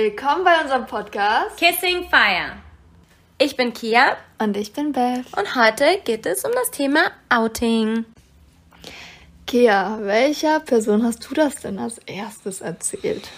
Willkommen bei unserem Podcast Kissing Fire. Ich bin Kia und ich bin Beth. Und heute geht es um das Thema Outing. Kia, welcher Person hast du das denn als erstes erzählt?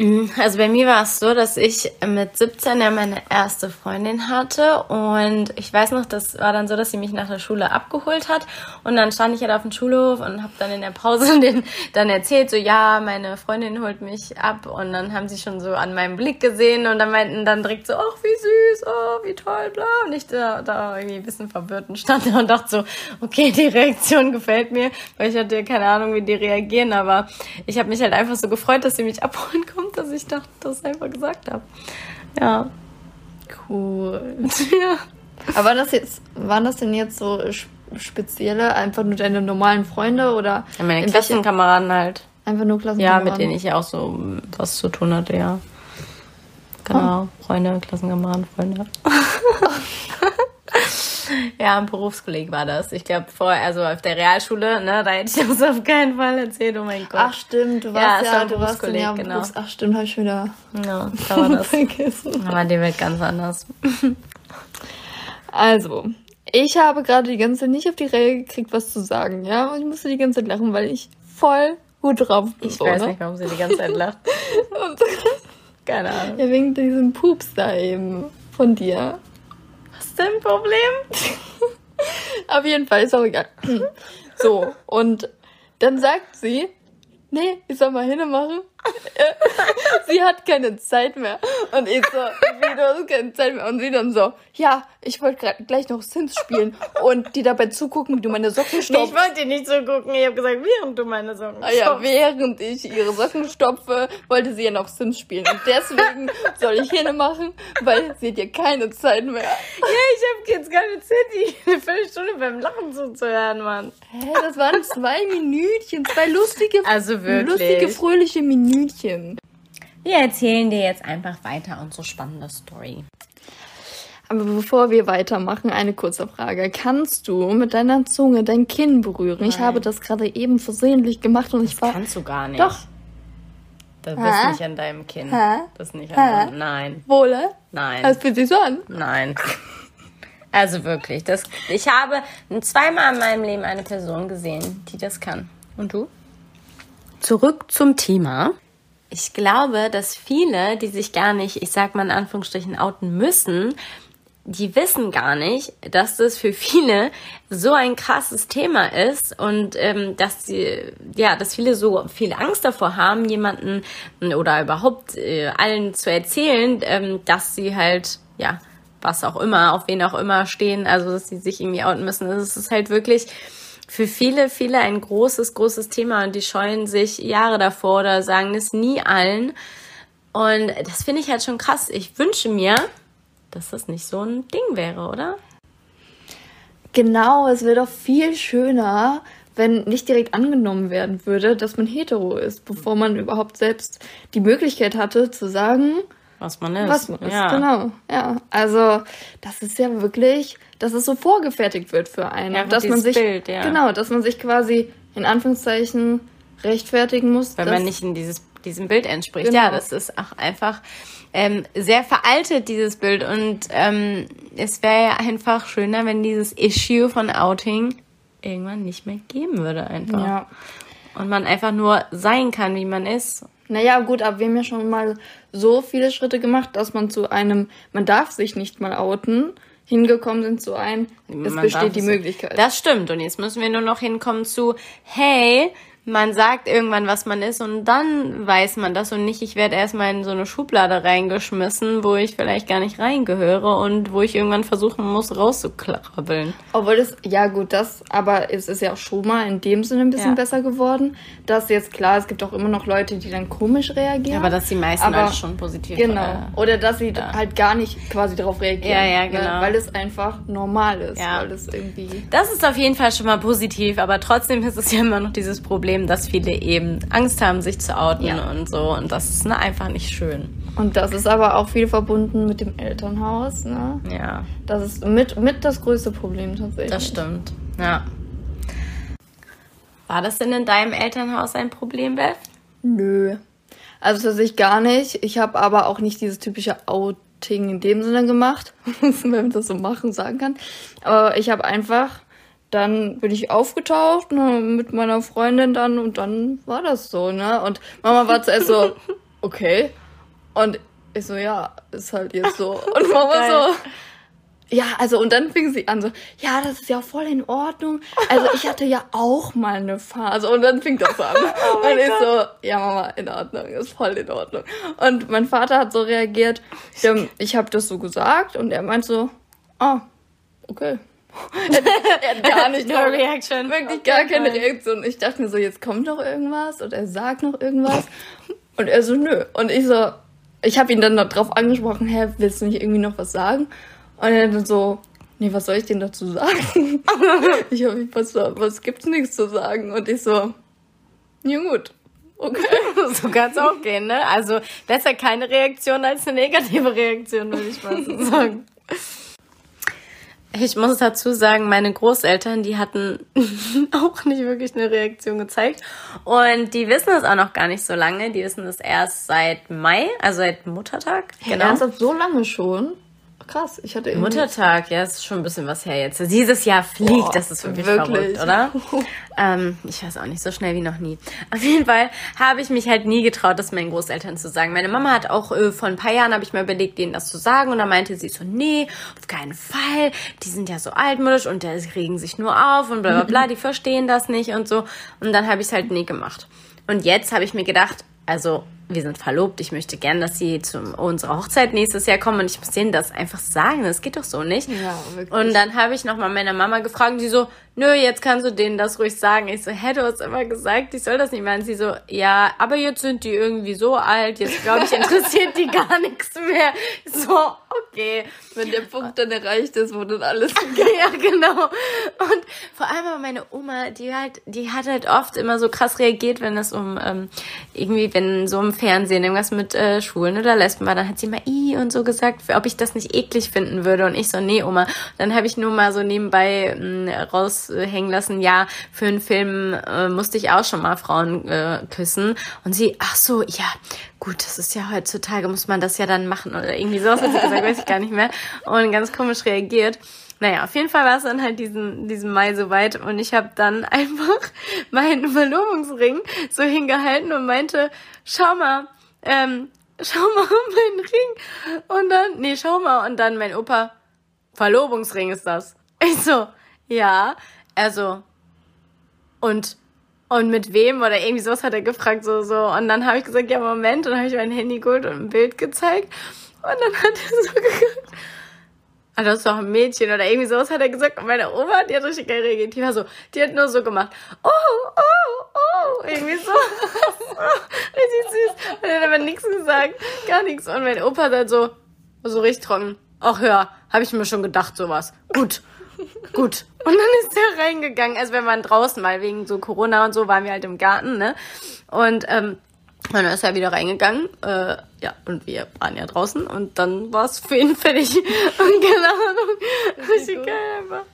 Mhm. Also bei mir war es so, dass ich mit 17 ja meine erste Freundin hatte und ich weiß noch, das war dann so, dass sie mich nach der Schule abgeholt hat und dann stand ich halt auf dem Schulhof und habe dann in der Pause den, dann erzählt, so ja, meine Freundin holt mich ab und dann haben sie schon so an meinem Blick gesehen und dann meinten dann direkt so, ach wie süß, oh wie toll, bla und ich da, da irgendwie ein bisschen verwirrt und stand da und dachte so, okay, die Reaktion gefällt mir, weil ich hatte keine Ahnung, wie die reagieren, aber ich habe mich halt einfach so gefreut, dass sie mich abholen kommt dass ich dachte, das einfach gesagt habe. Ja. Cool. ja. Aber das jetzt, waren das denn jetzt so spezielle, einfach nur deine normalen Freunde oder? Ja, meine Klassenkameraden halt. Einfach nur Klassenkameraden? Ja, mit denen ich ja auch so was zu tun hatte, ja. Genau, oh. Freunde, Klassenkameraden, Freunde. Ja, ein Berufskolleg war das. Ich glaube, vorher, also auf der Realschule, ne, da hätte ich das auf keinen Fall erzählt, oh mein Gott. Ach, stimmt, du warst ja, ja du warst ja genau. Berufs Ach, stimmt, hab ich wieder ja, da war das. vergessen. Aber die Welt ganz anders. Also, ich habe gerade die ganze Zeit nicht auf die Reihe gekriegt, was zu sagen, ja? Und ich musste die ganze Zeit lachen, weil ich voll gut drauf bin. Ich so, weiß ne? nicht, warum sie die ganze Zeit lacht. Und, Keine Ahnung. Ja, wegen diesem Pups da eben von dir dein Problem? Auf jeden Fall, ist auch egal. So, und dann sagt sie, nee, ich soll mal hinmachen. sie hat keine Zeit mehr. Und ich so, wie, du hast keine Zeit mehr. Und sie dann so, ja, ich wollte gleich noch Sims spielen und die dabei zugucken, wie du meine Socken stopfst. ich wollte dir nicht zugucken, ich habe gesagt, während du meine Socken stopfst. Ah, ja, während ich ihre Socken stopfe, wollte sie ja noch Sims spielen. Und deswegen soll ich hinmachen, weil sie hat ja keine Zeit mehr. Ja, ich habe jetzt keine Zeit, die eine Viertelstunde beim Lachen zuzuhören, Mann. Hä, das waren zwei Minütchen, zwei lustige, also wirklich. lustige, fröhliche Minütchen. Minütchen. Wir erzählen dir jetzt einfach weiter unsere spannende Story. Aber bevor wir weitermachen, eine kurze Frage. Kannst du mit deiner Zunge dein Kinn berühren? Nein. Ich habe das gerade eben versehentlich gemacht und das ich war. kannst du gar nicht. Doch. Das ist nicht an deinem Kinn. Hä? Das ist nicht an deinem. Nein. Wohle? Nein. Das fühlt sich so an. Nein. Also wirklich, das, ich habe zweimal in meinem Leben eine Person gesehen, die das kann. Und du? Zurück zum Thema. Ich glaube, dass viele, die sich gar nicht, ich sag mal in Anführungsstrichen, outen müssen, die wissen gar nicht, dass das für viele so ein krasses Thema ist und ähm, dass sie, ja, dass viele so viel Angst davor haben, jemanden oder überhaupt äh, allen zu erzählen, ähm, dass sie halt, ja, was auch immer, auf wen auch immer stehen, also dass sie sich irgendwie outen müssen. Es ist halt wirklich für viele, viele ein großes, großes Thema und die scheuen sich Jahre davor oder sagen es nie allen. Und das finde ich halt schon krass. Ich wünsche mir, dass das nicht so ein Ding wäre, oder? Genau, es wäre doch viel schöner, wenn nicht direkt angenommen werden würde, dass man hetero ist, bevor man überhaupt selbst die Möglichkeit hatte zu sagen, was man ist. Was man ist, ja. genau. Ja, also das ist ja wirklich, dass es so vorgefertigt wird für einen, ja, dass man sich Bild, ja. genau, dass man sich quasi in Anführungszeichen rechtfertigen muss, wenn man nicht in dieses diesem Bild entspricht. Genau. Ja, das ist auch einfach ähm, sehr veraltet dieses Bild und ähm, es wäre ja einfach schöner, wenn dieses Issue von Outing irgendwann nicht mehr geben würde einfach. Ja. Und man einfach nur sein kann, wie man ist naja, gut, aber wir haben ja schon mal so viele Schritte gemacht, dass man zu einem, man darf sich nicht mal outen, hingekommen sind zu einem, es man besteht die Möglichkeit. Das stimmt. Und jetzt müssen wir nur noch hinkommen zu, hey, man sagt irgendwann, was man ist und dann weiß man das und nicht, ich werde erstmal in so eine Schublade reingeschmissen, wo ich vielleicht gar nicht reingehöre und wo ich irgendwann versuchen muss, rauszukrabbeln. Obwohl das, ja gut, das, aber es ist ja auch schon mal in dem Sinne ein bisschen ja. besser geworden, dass jetzt klar, es gibt auch immer noch Leute, die dann komisch reagieren. Ja, aber dass die meisten aber, halt schon positiv Genau. Äh, Oder dass sie ja. halt gar nicht quasi darauf reagieren. Ja, ja, ne? genau. Ne? Weil es einfach normal ist. Ja. Weil es irgendwie. Das ist auf jeden Fall schon mal positiv, aber trotzdem ist es ja immer noch dieses Problem, Problem, dass viele eben Angst haben, sich zu outen ja. und so. Und das ist ne, einfach nicht schön. Und das ist aber auch viel verbunden mit dem Elternhaus. Ne? Ja. Das ist mit, mit das größte Problem tatsächlich. Das stimmt, ja. War das denn in deinem Elternhaus ein Problem, Beth? Nö. Also tatsächlich gar nicht. Ich habe aber auch nicht dieses typische Outing in dem Sinne gemacht, wenn man das so machen sagen kann. Aber ich habe einfach, dann bin ich aufgetaucht ne, mit meiner Freundin dann und dann war das so, ne? Und Mama war zuerst so, okay. Und ich so, ja, ist halt jetzt so. Und Mama Geil. so, ja, also und dann fing sie an so, ja, das ist ja voll in Ordnung. Also ich hatte ja auch mal eine Phase und dann fing das an. und ich so, ja Mama, in Ordnung, ist voll in Ordnung. Und mein Vater hat so reagiert, ja, ich habe das so gesagt und er meint so, ah, okay. Er hat gar nicht No drauf- reaction. Wirklich gar keine. Reaktion. Ich dachte mir so, jetzt kommt noch irgendwas und er sagt noch irgendwas. Und er so, nö. Und ich so, ich habe ihn dann darauf angesprochen, hä, willst du nicht irgendwie noch was sagen? Und er dann so, nee, was soll ich denn dazu sagen? ich hab, was, was gibt's nichts zu sagen? Und ich so, ja gut, okay. So kann es auch gehen, ne? Also besser keine Reaktion als eine negative Reaktion, würde ich mal so sagen. Ich muss dazu sagen, meine Großeltern, die hatten auch nicht wirklich eine Reaktion gezeigt. Und die wissen es auch noch gar nicht so lange. Die wissen es erst seit Mai, also seit Muttertag. Genau. Ernsthaft so lange schon? Krass, ich hatte irgendwie... Muttertag, ja, ist schon ein bisschen was her jetzt. Dieses Jahr fliegt, Boah, das ist wirklich, wirklich. verrückt, oder? ähm, ich weiß auch nicht, so schnell wie noch nie. Auf jeden Fall habe ich mich halt nie getraut, das meinen Großeltern zu sagen. Meine Mama hat auch äh, vor ein paar Jahren, habe ich mal überlegt, denen das zu sagen. Und dann meinte sie so, nee, auf keinen Fall. Die sind ja so altmodisch und die regen sich nur auf und bla bla bla, die verstehen das nicht und so. Und dann habe ich es halt nie gemacht. Und jetzt habe ich mir gedacht, also wir sind verlobt, ich möchte gern, dass sie zu unserer Hochzeit nächstes Jahr kommen und ich muss denen das einfach sagen, das geht doch so nicht. Ja, wirklich. Und dann habe ich nochmal meine Mama gefragt und sie so, nö, jetzt kannst du denen das ruhig sagen. Ich so, hä, du hast immer gesagt, ich soll das nicht machen. Sie so, ja, aber jetzt sind die irgendwie so alt, jetzt glaube ich, interessiert die gar nichts mehr. Ich So, okay. Wenn der Punkt dann erreicht ist, wo dann alles... ja, genau. Und vor allem aber meine Oma, die halt, die hat halt oft immer so krass reagiert, wenn es um ähm, irgendwie, wenn so im Fernsehen irgendwas mit äh, Schwulen oder Lesben war, dann hat sie mal i und so gesagt, ob ich das nicht eklig finden würde. Und ich so, nee, Oma. Dann habe ich nur mal so nebenbei mh, raushängen lassen, ja, für einen Film äh, musste ich auch schon mal Frauen äh, küssen. Und sie, ach so, ja, gut, das ist ja heutzutage, muss man das ja dann machen oder irgendwie sowas hat sie gesagt, weiß ich gar nicht mehr. Und ganz komisch reagiert. Naja, auf jeden Fall war es dann halt diesen, diesen Mai soweit und ich habe dann einfach meinen Verlobungsring so hingehalten und meinte, schau mal, ähm, schau mal meinen Ring. Und dann, nee, schau mal. Und dann mein Opa, Verlobungsring ist das. Ich so, ja, also, und und mit wem oder irgendwie sowas hat er gefragt, so, so. Und dann habe ich gesagt, ja, Moment. Und habe ich mein Handy geholt und ein Bild gezeigt. Und dann hat er so geguckt. Ah, das ist doch ein Mädchen oder irgendwie sowas hat er gesagt. Und meine Oma, die hat richtig geil reagiert. Die war so, die hat nur so gemacht. Oh, oh, oh. Irgendwie so. richtig süß. Und er hat aber nichts gesagt. Gar nichts. Und mein Opa dann so, so richtig trocken. Ach ja, habe ich mir schon gedacht, sowas. Gut. Gut. Und dann ist er reingegangen. Also wir waren draußen, weil wegen so Corona und so waren wir halt im Garten, ne? Und ähm, dann ist er wieder reingegangen. Äh, ja, und wir waren ja draußen und dann war es für ihn fertig. Und Ahnung. Richtig geil einfach.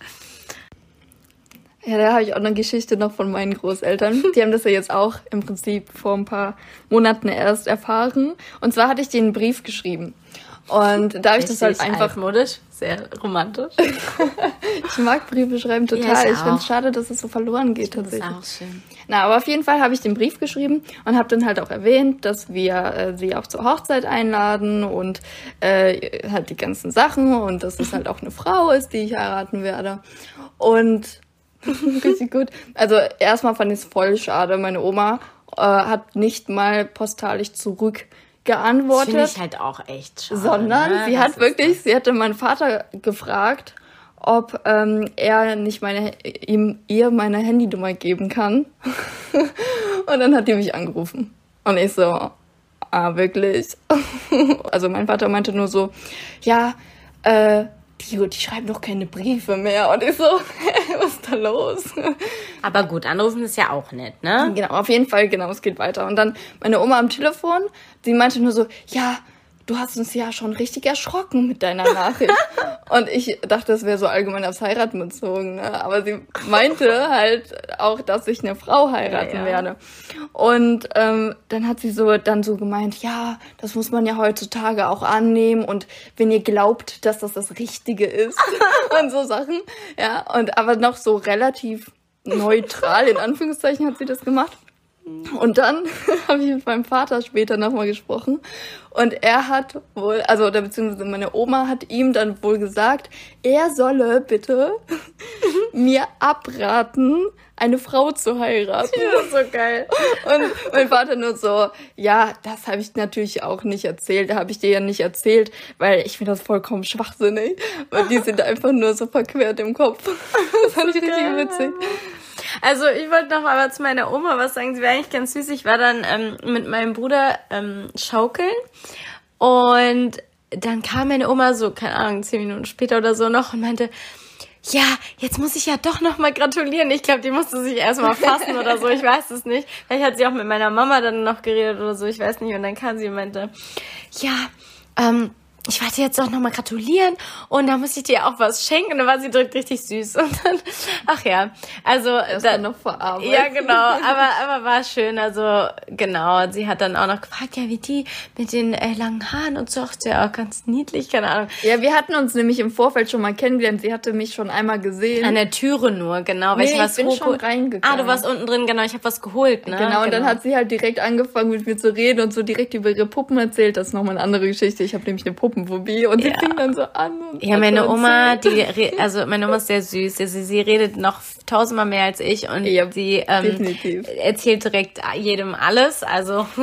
Ja, da habe ich auch eine Geschichte noch von meinen Großeltern. Die haben das ja jetzt auch im Prinzip vor ein paar Monaten erst erfahren. Und zwar hatte ich einen Brief geschrieben. Und da habe ich das halt einfach altmodisch, sehr romantisch. Ich mag Briefe schreiben total. Ja, ich ich finde es schade, dass es so verloren geht Das ist tatsächlich. auch schön. Na, aber auf jeden Fall habe ich den Brief geschrieben und habe dann halt auch erwähnt, dass wir äh, sie auch zur Hochzeit einladen und äh, halt die ganzen Sachen und dass es halt auch eine Frau ist, die ich heiraten werde. Und richtig gut. Also erstmal fand ich es voll schade. Meine Oma äh, hat nicht mal postalisch zurück Das finde geantwortet ich halt auch echt schade. sondern ne? sie Das hat wirklich, sie hatte meinen Vater gefragt, ob ähm, er nicht meine ihm ihr meine Handynummer geben kann. und dann hat die mich angerufen und ich so, ah wirklich? also mein Vater meinte nur so, ja, äh, die, die schreiben doch keine Briefe mehr. Und ich so, was ist da los? Aber gut, anrufen ist ja auch nett, ne? Genau, auf jeden Fall, genau, es geht weiter. Und dann meine Oma am Telefon, die meinte nur so, ja, du hast uns ja schon richtig erschrocken mit deiner Nachricht. und ich dachte, das wäre so allgemein aufs Heiraten bezogen. Ne? Aber sie meinte halt auch, dass ich eine Frau heiraten ja, ja. werde. Und ähm, dann hat sie so dann so gemeint, ja, das muss man ja heutzutage auch annehmen. Und wenn ihr glaubt, dass das das Richtige ist und so Sachen. Ja, und aber noch so relativ neutral, in Anführungszeichen, hat sie das gemacht. Und dann habe ich mit meinem Vater später nochmal gesprochen. Und er hat wohl, also oder beziehungsweise meine Oma hat ihm dann wohl gesagt, er solle bitte mir abraten, eine Frau zu heiraten. Das ist so geil. Und mein Vater nur so, ja, das habe ich natürlich auch nicht erzählt. Da habe ich dir ja nicht erzählt, weil ich finde das vollkommen schwachsinnig. Weil die sind einfach nur so verquert im Kopf. Das fand ich richtig witzig. Also ich wollte noch mal zu meiner Oma was sagen. Sie war eigentlich ganz süß. Ich war dann ähm, mit meinem Bruder ähm, schaukeln und dann kam meine Oma so, keine Ahnung, zehn Minuten später oder so noch und meinte, ja, jetzt muss ich ja doch noch mal gratulieren. Ich glaube, die musste sich erstmal fassen oder so. Ich weiß es nicht. Vielleicht hat sie auch mit meiner Mama dann noch geredet oder so. Ich weiß nicht. Und dann kam sie und meinte, ja, ähm, ich wollte jetzt auch nochmal gratulieren und da muss ich dir auch was schenken. Und dann war sie direkt richtig süß. Und dann, ach ja, also. Das dann noch vor Arbeit. Ja, genau. Aber, aber war schön. Also, genau. Sie hat dann auch noch gefragt, ja, wie die mit den äh, langen Haaren und so. Ach, ja auch ganz niedlich, keine Ahnung. Ja, wir hatten uns nämlich im Vorfeld schon mal kennengelernt. Sie hatte mich schon einmal gesehen. An der Türe nur, genau. Weil nee, ich, was ich bin schon reingegangen. Ah, du warst unten drin, genau. Ich habe was geholt, ne? Genau, genau, und dann genau. hat sie halt direkt angefangen mit mir zu reden und so direkt über ihre Puppen erzählt. Das ist nochmal eine andere Geschichte. Ich habe nämlich eine Puppenphobie und sie ja. fing dann so an. ja, meine Oma, die, also meine Oma ist sehr süß. Also sie redet noch tausendmal mehr als ich und ja, sie ähm, erzählt direkt jedem alles. Also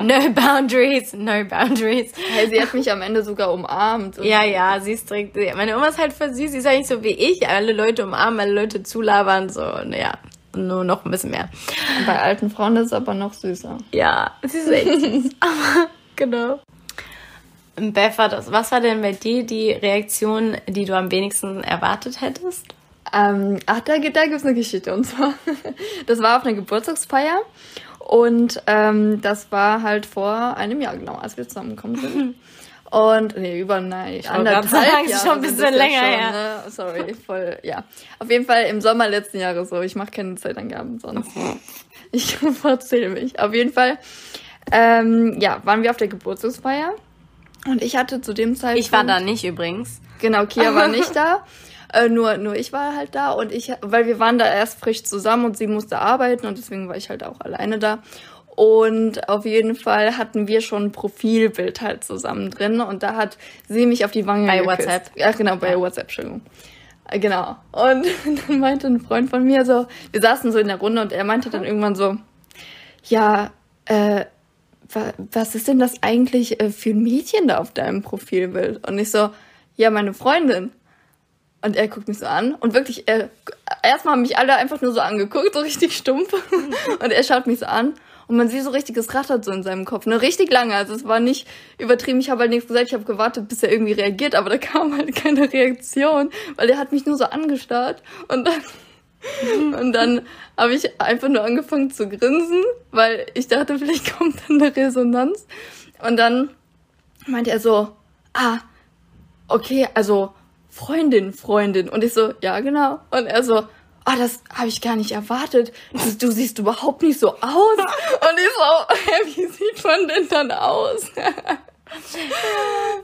no boundaries, no boundaries. Hey, sie hat mich am Ende sogar umarmt. Ja, ja, sie ist direkt. Meine Oma ist halt voll süß. Sie ist eigentlich so wie ich. Alle Leute umarmen, alle Leute zulabern, so, naja nur noch ein bisschen mehr. Bei alten Frauen ist es aber noch süßer. Ja, sie ist echt süß. genau. Beth, was war denn bei dir die Reaktion, die du am wenigsten erwartet hättest? Ähm, ach, da, da gibt es eine Geschichte. Und zwar, das war auf einer Geburtstagsfeier. Und ähm, das war halt vor einem Jahr genau, als wir zusammengekommen sind. Und, nee, über, nein, anderthalb sagen, Jahre. schon ein bisschen länger schon, her. Ne? Sorry, voll, ja. Auf jeden Fall im Sommer letzten Jahres so. Ich mache keine Zeitangaben sonst. ich erzähle mich. Auf jeden Fall, ähm, ja, waren wir auf der Geburtstagsfeier. Und ich hatte zu dem Zeitpunkt. Ich war da nicht übrigens. Genau, Kia war nicht da. Äh, nur, nur ich war halt da und ich, weil wir waren da erst frisch zusammen und sie musste arbeiten und deswegen war ich halt auch alleine da. Und auf jeden Fall hatten wir schon ein Profilbild halt zusammen drin und da hat sie mich auf die Wange Bei geküsst. WhatsApp? Ja, genau, bei ja. WhatsApp, Entschuldigung. Äh, genau. Und dann meinte ein Freund von mir so, wir saßen so in der Runde und er meinte dann irgendwann so, ja, äh, was ist denn das eigentlich äh, für ein Mädchen da auf deinem Profilbild? Und ich so, ja, meine Freundin. Und er guckt mich so an und wirklich, er, erstmal haben mich alle einfach nur so angeguckt, so richtig stumpf. Und er schaut mich so an und man sieht so richtiges Rattert so in seinem Kopf, ne, richtig lange. Also es war nicht übertrieben. Ich habe halt nichts gesagt. Ich habe gewartet, bis er irgendwie reagiert, aber da kam halt keine Reaktion, weil er hat mich nur so angestarrt und dann und dann habe ich einfach nur angefangen zu grinsen, weil ich dachte, vielleicht kommt dann eine Resonanz. Und dann meinte er so, ah, okay, also Freundin, Freundin. Und ich so, ja, genau. Und er so, ah, oh, das habe ich gar nicht erwartet. Du, du, siehst überhaupt nicht so aus. Und ich so, hä, wie sieht man denn dann aus?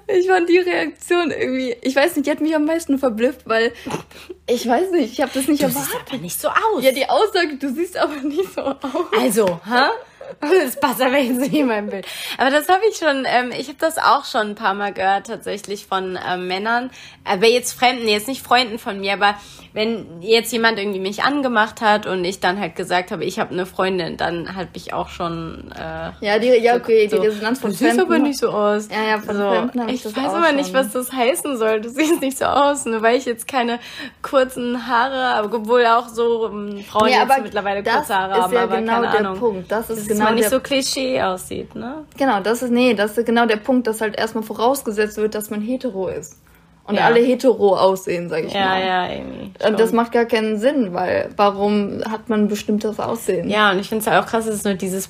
Ich fand die Reaktion irgendwie, ich weiß nicht, die hat mich am meisten verblüfft, weil ich weiß nicht, ich habe das nicht du erwartet. Du siehst aber nicht so aus. Ja, die Aussage, du siehst aber nicht so aus. Also, hä? Das passt aber jetzt nicht in mein Bild. Aber das habe ich schon, ähm, ich habe das auch schon ein paar Mal gehört, tatsächlich von ähm, Männern. Aber jetzt Fremden, jetzt nicht Freunden von mir, aber wenn jetzt jemand irgendwie mich angemacht hat und ich dann halt gesagt habe, ich habe eine Freundin, dann habe ich auch schon. Äh, ja, die, ja, okay, so, die Resonanz von Fremden. Du siehst aber nicht so aus. Ja, ja, von also, Fremden ich, ich weiß aber nicht, was das heißen soll. Du siehst nicht so aus, nur weil ich jetzt keine kurzen Haare, obwohl auch so um, Frauen nee, jetzt mittlerweile kurze Haare haben, ja aber genau keine der Ahnung. Punkt. Das ist das genau man nicht der so Klischee aussieht, ne? Genau, das ist, nee, das ist genau der Punkt, dass halt erstmal vorausgesetzt wird, dass man hetero ist. Und ja. alle hetero aussehen, sag ich ja, mal. Ja, ja, irgendwie. Und das macht gar keinen Sinn, weil warum hat man ein bestimmtes Aussehen? Ja, und ich finde es ja auch krass, dass es nur dieses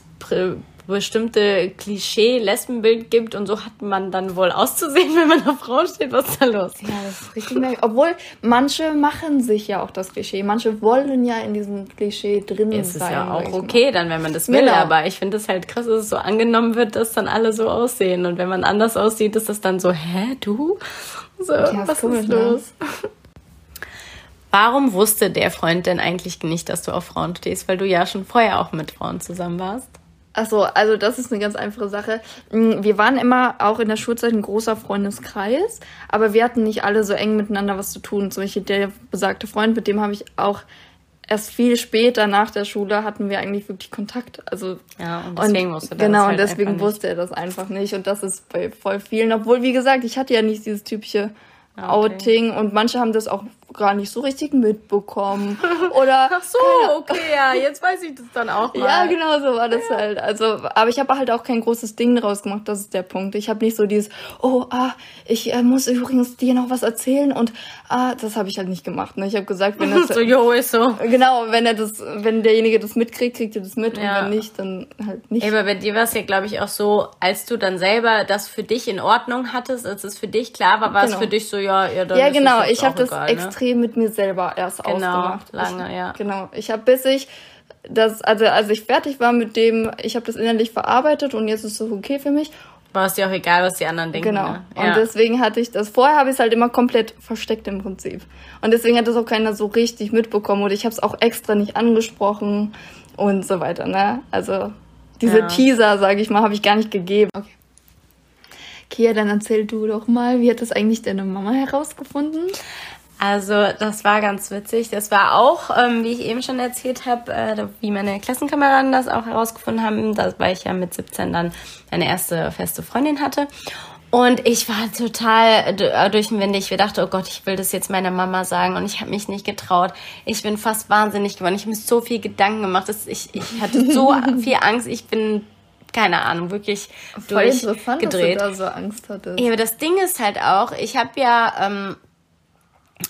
bestimmte Klischee-Lesbenbild gibt und so hat man dann wohl auszusehen, wenn man auf Frauen steht. Was ist da los? Ja, das ist richtig merkwürdig. Obwohl, manche machen sich ja auch das Klischee. Manche wollen ja in diesem Klischee drin Es ist sein. ja sag auch okay dann, wenn man das will, Genau. aber ich finde es halt krass, dass es so angenommen wird, dass dann alle so aussehen. Und wenn man anders aussieht, ist das dann so, hä, du? So, ist was komisch, ist ne? los? Warum wusste der Freund denn eigentlich nicht, dass du auf Frauen stehst? Weil du ja schon vorher auch mit Frauen zusammen warst. Ach so, also das ist eine ganz einfache Sache. Mm, Wir waren immer auch in der Schulzeit ein großer Freundeskreis, aber wir hatten nicht alle so eng miteinander was zu tun. Zum Beispiel der besagte Freund, mit dem habe ich auch erst viel später nach der Schule hatten wir eigentlich wirklich Kontakt. Also Ja, und deswegen wusste er das Genau, halt und deswegen einfach nicht. wusste er das einfach nicht. Und das ist bei voll vielen, obwohl, wie gesagt, ich hatte ja nicht dieses typische Ah, okay. Outing und manche haben das auch gar nicht so richtig mitbekommen. Oder Ach so, okay, ja, jetzt weiß ich das dann auch mal. ja, genau so war das halt. Also, aber ich habe halt auch kein großes Ding draus gemacht, das ist der Punkt. Ich habe nicht so dieses, oh, ah, ich äh, muss übrigens dir noch was erzählen und ah, das habe ich halt nicht gemacht. Ne? Ich habe gesagt, wenn das So, jo, ist so. genau, wenn er das, wenn derjenige das mitkriegt, kriegt er das mit Ja. und wenn nicht, dann halt nicht. Ey, aber bei dir war es ja, glaube ich, auch so, als du dann selber das für dich in Ordnung hattest, als es für dich klar war, war es Genau. für dich so, ja, ja, dann Ja, ist es genau. Ich habe das ne? Extrem mit mir selber erst Genau, ausgemacht. lange, ich, ja. Genau. Ich habe bis ich das, also als ich fertig war mit dem, ich habe das innerlich verarbeitet und jetzt ist es okay für mich. War es dir auch egal, was die anderen denken. Genau. Ne? Und Ja. deswegen hatte ich das. Vorher habe ich es halt immer komplett versteckt im Prinzip. Und deswegen hat das auch keiner so richtig mitbekommen. Oder ich habe es auch extra nicht angesprochen und so weiter. Ne? Also diese Ja. Teaser, sage ich mal, habe ich gar nicht gegeben. Okay. Kia, dann erzähl du doch mal, wie hat das eigentlich deine Mama herausgefunden? Also, das war ganz witzig. Das war auch, ähm, wie ich eben schon erzählt habe, äh, wie meine Klassenkameraden das auch herausgefunden haben, dass, weil ich ja mit 17 dann eine erste feste Freundin hatte. Und ich war total äh, durchwendig. Ich dachte, oh Gott, ich will das jetzt meiner Mama sagen. Und ich habe mich nicht getraut. Ich bin fast wahnsinnig geworden. Ich habe mir so viel Gedanken gemacht. dass Ich, ich hatte so viel Angst. Ich bin, keine Ahnung, wirklich Voll durchgedreht. dass du da so Angst hattest. Ja, aber das Ding ist halt auch, ich habe ja, ähm,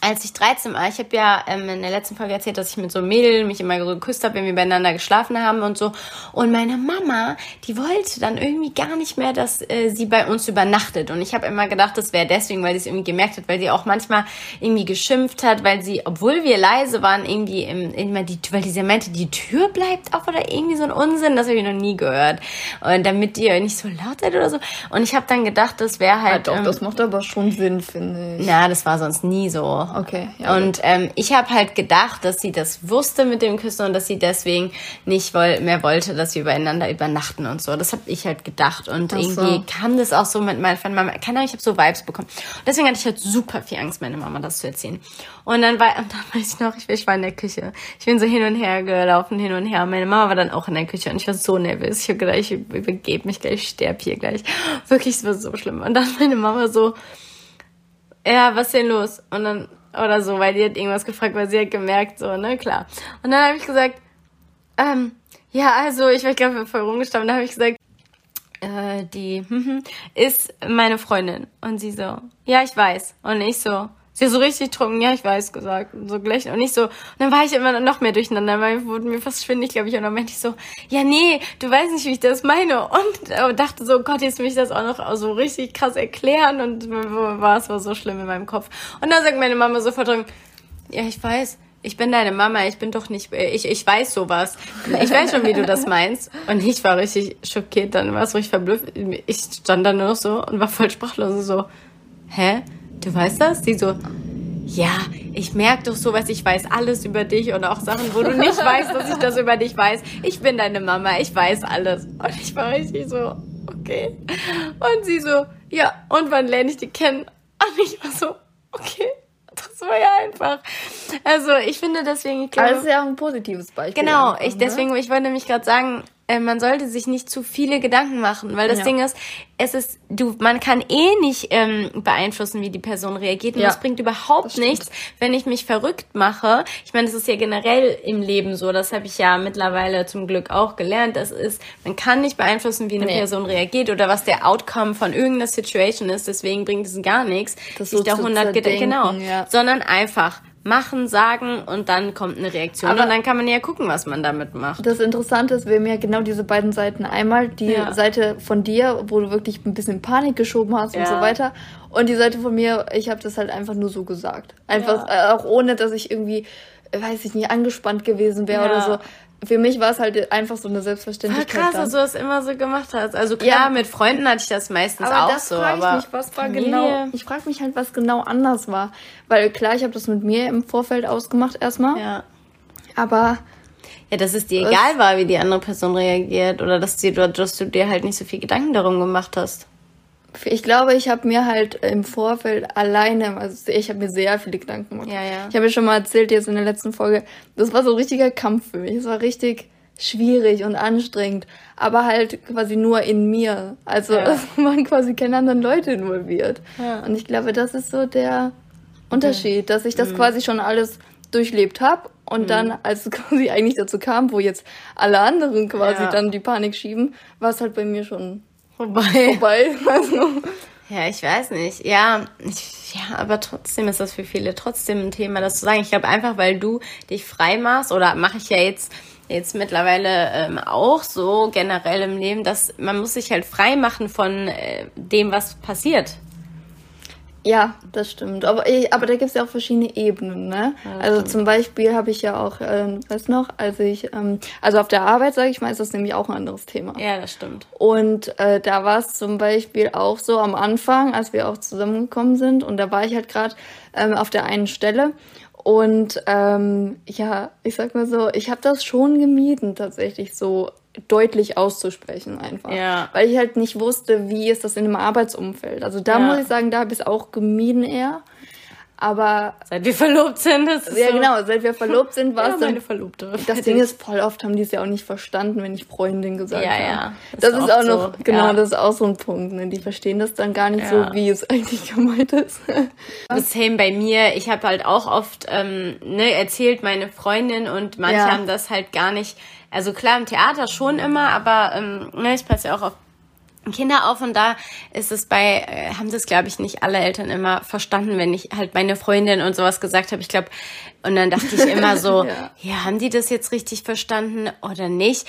als ich 13 war, ich habe ja ähm, in der letzten Folge erzählt, dass ich mit so einem Mädel mich immer geküsst habe, wenn wir beieinander geschlafen haben und so. Und meine Mama, die wollte dann irgendwie gar nicht mehr, dass äh, sie bei uns übernachtet. Und ich habe immer gedacht, das wäre deswegen, weil sie es irgendwie gemerkt hat, weil sie auch manchmal irgendwie geschimpft hat, weil sie, obwohl wir leise waren, irgendwie im, immer die, weil sie meinte, die Tür bleibt auf oder irgendwie so ein Unsinn, das habe ich noch nie gehört. Und damit ihr nicht so laut seid oder so. Und ich habe dann gedacht, das wäre Ja, halt. doch, ähm, das macht aber schon Sinn, finde ich. na, das war sonst nie so. Okay, ja, und ähm, ich habe halt gedacht, dass sie das wusste mit dem Küssen und dass sie deswegen nicht woll mehr wollte, dass wir übereinander übernachten und so. Das habe ich halt gedacht. Und so. irgendwie kam das auch so mit meiner von Mama. Keine Ahnung, ich habe so Vibes bekommen. Und deswegen hatte ich halt super viel Angst, meine Mama das zu erzählen. Und dann war, und dann weiß ich noch, ich, ich war in der Küche. Ich bin so hin und her gelaufen, hin und her. Und meine Mama war dann auch in der Küche und ich war so nervös. Ich habe gedacht, ich übergebe mich gleich, ich sterbe hier gleich. Wirklich, es war so schlimm. Und dann meine Mama so, ja, was ist denn los? Und dann, oder so, weil die hat irgendwas gefragt, weil sie hat gemerkt, so, ne, klar. Und dann habe ich gesagt, ähm, ja, also, ich ich glaube, voll rumgestanden, da habe ich gesagt, äh, die ist meine Freundin. Und sie so, ja, ich weiß. Und ich so, sie so richtig trunken, ja, ich weiß gesagt. Und so gleich. Und ich so, und dann war ich immer noch mehr durcheinander, weil wurde mir fast schwindig, glaube ich. Und dann meinte ich so, ja, nee, du weißt nicht, wie ich das meine. Und äh, dachte so, Gott, jetzt will ich das auch noch so richtig krass erklären. Und war es war so schlimm in meinem Kopf. Und dann sagt meine Mama sofort, ja, ich weiß. Ich bin deine Mama, ich bin doch nicht, äh, ich, ich weiß sowas. Ich weiß schon, wie du das meinst. Und ich war richtig schockiert, dann war es richtig verblüfft. Ich stand da nur noch so und war voll sprachlos und so, hä? Du weißt das? Die so, ja, ich merke doch sowas, ich weiß alles über dich und auch Sachen, wo du nicht weißt, dass ich das über dich weiß. Ich bin deine Mama, ich weiß alles. Und ich war richtig so, okay. Und sie so, ja, und wann lerne ich die kennen? Und ich war so, okay. Das war ja einfach. Also ich finde deswegen, ich Aber glaube, das ist ja auch ein positives Beispiel. Genau, einfach, ich ne? deswegen, ich wollte nämlich gerade sagen, äh, man sollte sich nicht zu viele Gedanken machen, weil das Ja. Ding ist, es ist, du, man kann eh nicht ähm, beeinflussen, wie die Person reagiert. Und Ja. das bringt überhaupt stimmt. nichts, wenn ich mich verrückt mache. Ich meine, das ist ja generell im Leben so, das habe ich ja mittlerweile zum Glück auch gelernt. Das ist, man kann nicht beeinflussen, wie eine Nee. Person reagiert oder was der Outcome von irgendeiner Situation ist. Deswegen bringt es gar nichts, Das sich so da zu 100 Gedanken, genau, ja. sondern einfach machen, sagen und dann kommt eine Reaktion Aber- und dann kann man ja gucken, was man damit macht. Das Interessante ist, wir haben ja genau diese beiden Seiten. Einmal die Ja. Seite von dir, wo du wirklich ein bisschen Panik geschoben hast und Ja. so weiter. Und die Seite von mir, ich habe das halt einfach nur so gesagt. Einfach äh, auch ohne, dass ich irgendwie, weiß ich nicht, angespannt gewesen wäre Ja. oder so. Für mich war es halt einfach so eine Voll Selbstverständlichkeit. krass, dann. dass du das immer so gemacht hast. Also klar, Ja. mit Freunden hatte ich das meistens aber auch das so, frage ich aber mich, was war Familie- genau. Ich frage mich halt, was genau anders war. Weil klar, ich habe das mit mir im Vorfeld ausgemacht erstmal. Ja. Aber Ja, dass es dir egal war, wie die andere Person reagiert oder dass, die, dass du dir halt nicht so viel Gedanken darum gemacht hast. Ich glaube, ich habe mir halt im Vorfeld alleine, also ich habe mir sehr viele Gedanken gemacht. Ja, ja. Ich habe mir schon mal erzählt jetzt in der letzten Folge, das war so ein richtiger Kampf für mich. Es war richtig schwierig und anstrengend, aber halt quasi nur in mir. Also Ja. waren quasi keine anderen Leute involviert. Ja. Und ich glaube, das ist so der Unterschied, dass ich das Mhm. quasi schon alles durchlebt habe und dann, als es quasi eigentlich dazu kam, wo jetzt alle anderen quasi Ja. dann die Panik schieben, war es halt bei mir schon Wobei. vorbei. Also, Ja, ich weiß nicht. Ja, ich, ja, aber trotzdem ist das für viele trotzdem ein Thema, das zu sagen. Ich glaube einfach, weil du dich frei machst oder mache ich ja jetzt jetzt mittlerweile ähm, auch so generell im Leben, dass man muss sich halt frei machen von äh, dem, was passiert. Ja, das stimmt. Aber, ich, aber da gibt's ja auch verschiedene Ebenen, ne? also zum Beispiel habe ich ja auch, äh, weißt noch, als ich, ähm, also auf der Arbeit, sage ich mal, ist das nämlich auch ein anderes Thema. Ja, das stimmt. Und äh, da war es zum Beispiel auch so am Anfang, als wir auch zusammengekommen sind, und da war ich halt gerade ähm, auf der einen Stelle. Und ähm, ja, ich sag mal so, ich habe das schon gemieden, tatsächlich so deutlich auszusprechen einfach. Ja. Weil ich halt nicht wusste, wie ist das in einem Arbeitsumfeld. Also da Ja. muss ich sagen, da habe ich es auch gemieden eher. Aber Seit wir verlobt sind, ist es ja so. genau, seit wir verlobt sind, war Ja, es dann meine Verlobte. das Ding ist, voll oft haben die es ja auch nicht verstanden, wenn ich Freundin gesagt Ja, habe. ja. Das, Ist ist auch noch, so, genau, ja. das ist auch so ein Punkt. Ne? Die verstehen das dann gar nicht Ja. so, wie es eigentlich gemeint ist. Same bei mir. Ich habe halt auch oft ähm, ne, erzählt, meine Freundin und manche Ja. haben das halt gar nicht. Also klar, im Theater schon immer, aber ähm, ne, ich passe ja auch auf Kinder auf und da ist es bei, äh, haben das glaube ich nicht alle Eltern immer verstanden, wenn ich halt meine Freundin und sowas gesagt habe. Ich glaube, und dann dachte ich immer so, Ja. ja. haben die das jetzt richtig verstanden oder nicht?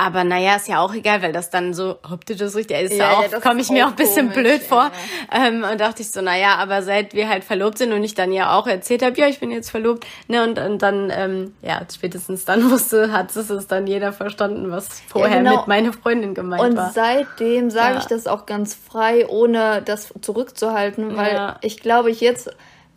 Aber naja, ist ja auch egal, weil das dann so, habt ihr das richtig? Ist Ja, ja, auch, komme ich mir auch ein bisschen komisch, blöd vor. ja. Ähm, und dachte ich so, naja, aber seit wir halt verlobt sind und ich dann ja auch erzählt habe, ja, ich bin jetzt verlobt, ne, und, und dann, ähm, ja, spätestens dann wusste, hat es es dann jeder verstanden, was vorher genau. mit meiner Freundin gemeint Und war. seitdem sage ich das auch ganz frei, ohne das zurückzuhalten, weil ich glaube, jetzt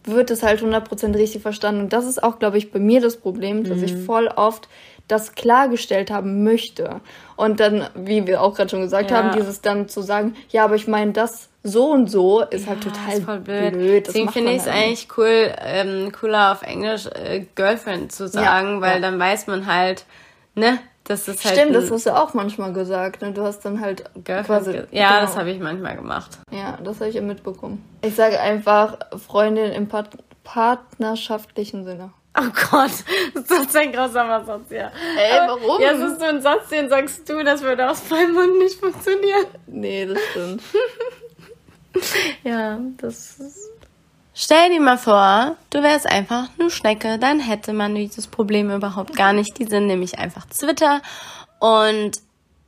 wird es halt 100% richtig verstanden. Und das ist auch, glaube ich, bei mir das Problem, dass Mhm. ich voll oft das klargestellt haben möchte. Und dann, wie wir auch gerade schon gesagt Ja. haben, dieses dann zu sagen, ja, aber ich meine das so und so, ist halt Ja, total ist voll blöd. blöd. Deswegen finde ich es halt eigentlich cool, ähm, cooler auf Englisch äh, Girlfriend zu sagen, weil ja. dann weiß man halt, ne, das ist halt Stimmt, das hast du auch manchmal gesagt. Ne? Du hast dann halt Girlfriend. quasi. ja, genau. das habe ich manchmal gemacht. Ja, das habe ich ja mitbekommen. Ich sage einfach Freundin im Part partnerschaftlichen Sinne. Oh Gott, das ist ein grausamer Satz, ja. Ey, Aber- warum? Ja, das ist so ein Satz, den sagst du, das würde aus meinem Mund nicht funktionieren. Nee, das stimmt. Ja, das ist... Stell dir mal vor, du wärst einfach eine Schnecke, dann hätte man dieses Problem überhaupt gar nicht. Die sind nämlich einfach Twitter und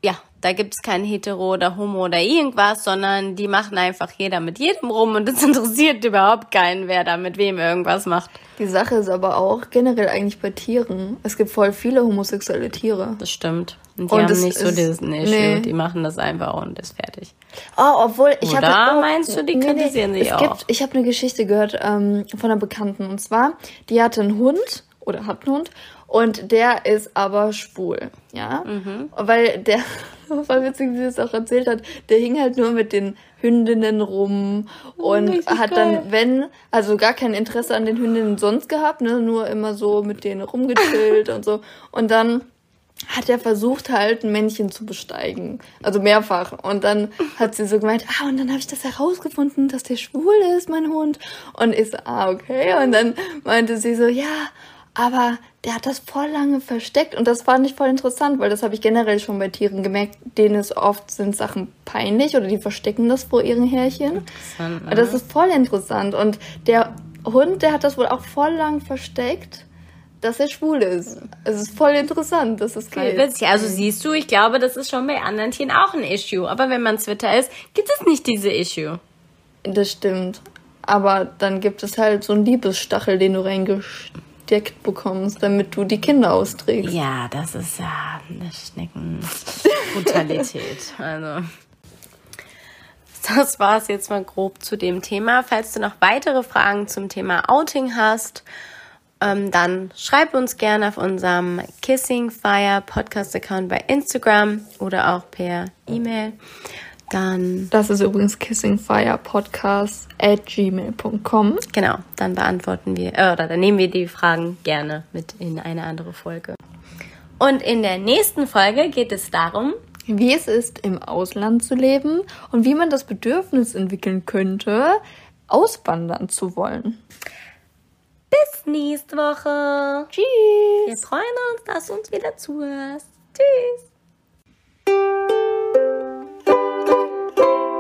ja, da gibt's kein Hetero oder Homo oder irgendwas, sondern die machen einfach jeder mit jedem rum und es interessiert überhaupt keinen, wer da mit wem irgendwas macht. Die Sache ist aber auch generell eigentlich bei Tieren. Es gibt voll viele homosexuelle Tiere. Das stimmt. Und die Und haben nicht so dieses Issue, nee. die machen das einfach und ist fertig. Oh, obwohl ich habe. Oh, meinst du, die kritisieren sich es auch? Gibt, ich habe eine Geschichte gehört ähm, von einer Bekannten und zwar, die hatte einen Hund oder hat einen Hund und der ist aber schwul, ja, Mhm. weil der voll witzig, wie sie es auch erzählt hat, der hing halt nur mit den Hündinnen rum und richtig hat geil. dann, wenn, also gar kein Interesse an den Hündinnen sonst gehabt, ne, nur immer so mit denen rumgechillt und so. Und dann hat er versucht halt ein Männchen zu besteigen, also mehrfach. Und dann hat sie so gemeint, ah und dann habe ich das herausgefunden, dass der schwul ist, mein Hund. Und ich so, ah okay. Und dann meinte sie so, ja, aber der hat das voll lange versteckt und das fand ich voll interessant, weil das habe ich generell schon bei Tieren gemerkt, denen ist oft sind Sachen peinlich oder die verstecken das vor ihren Härchen. Ne? Das ist voll interessant und der Hund, der hat das wohl auch voll lang versteckt, dass er schwul ist. Es ist voll interessant, dass es geht. witzig. Also siehst du, ich glaube, das ist schon bei anderen Tieren auch ein Issue. Aber wenn man Twitter ist, gibt es nicht diese Issue. Das stimmt. Aber dann gibt es halt so einen Liebesstachel, den du reingesteckt bekommst, damit du die Kinder austrägst. Ja, das ist ja eine Schneckenbrutalität. also. Das war es jetzt mal grob zu dem Thema. Falls du noch weitere Fragen zum Thema Outing hast, ähm, dann schreib uns gerne auf unserem Kissing Fire Podcast Account bei Instagram oder auch per E-Mail. Dann, Das ist übrigens kissingfirepodcast at gmail.com. genau, dann beantworten wir, äh, oder dann nehmen wir die Fragen gerne mit in eine andere Folge. Und in der nächsten Folge geht es darum, Wie es ist, im Ausland zu leben und wie man das Bedürfnis entwickeln könnte, auswandern zu wollen. bis nächste Woche. Tschüss! Wir freuen uns, dass du uns wieder zuhörst. Tschüss. thank you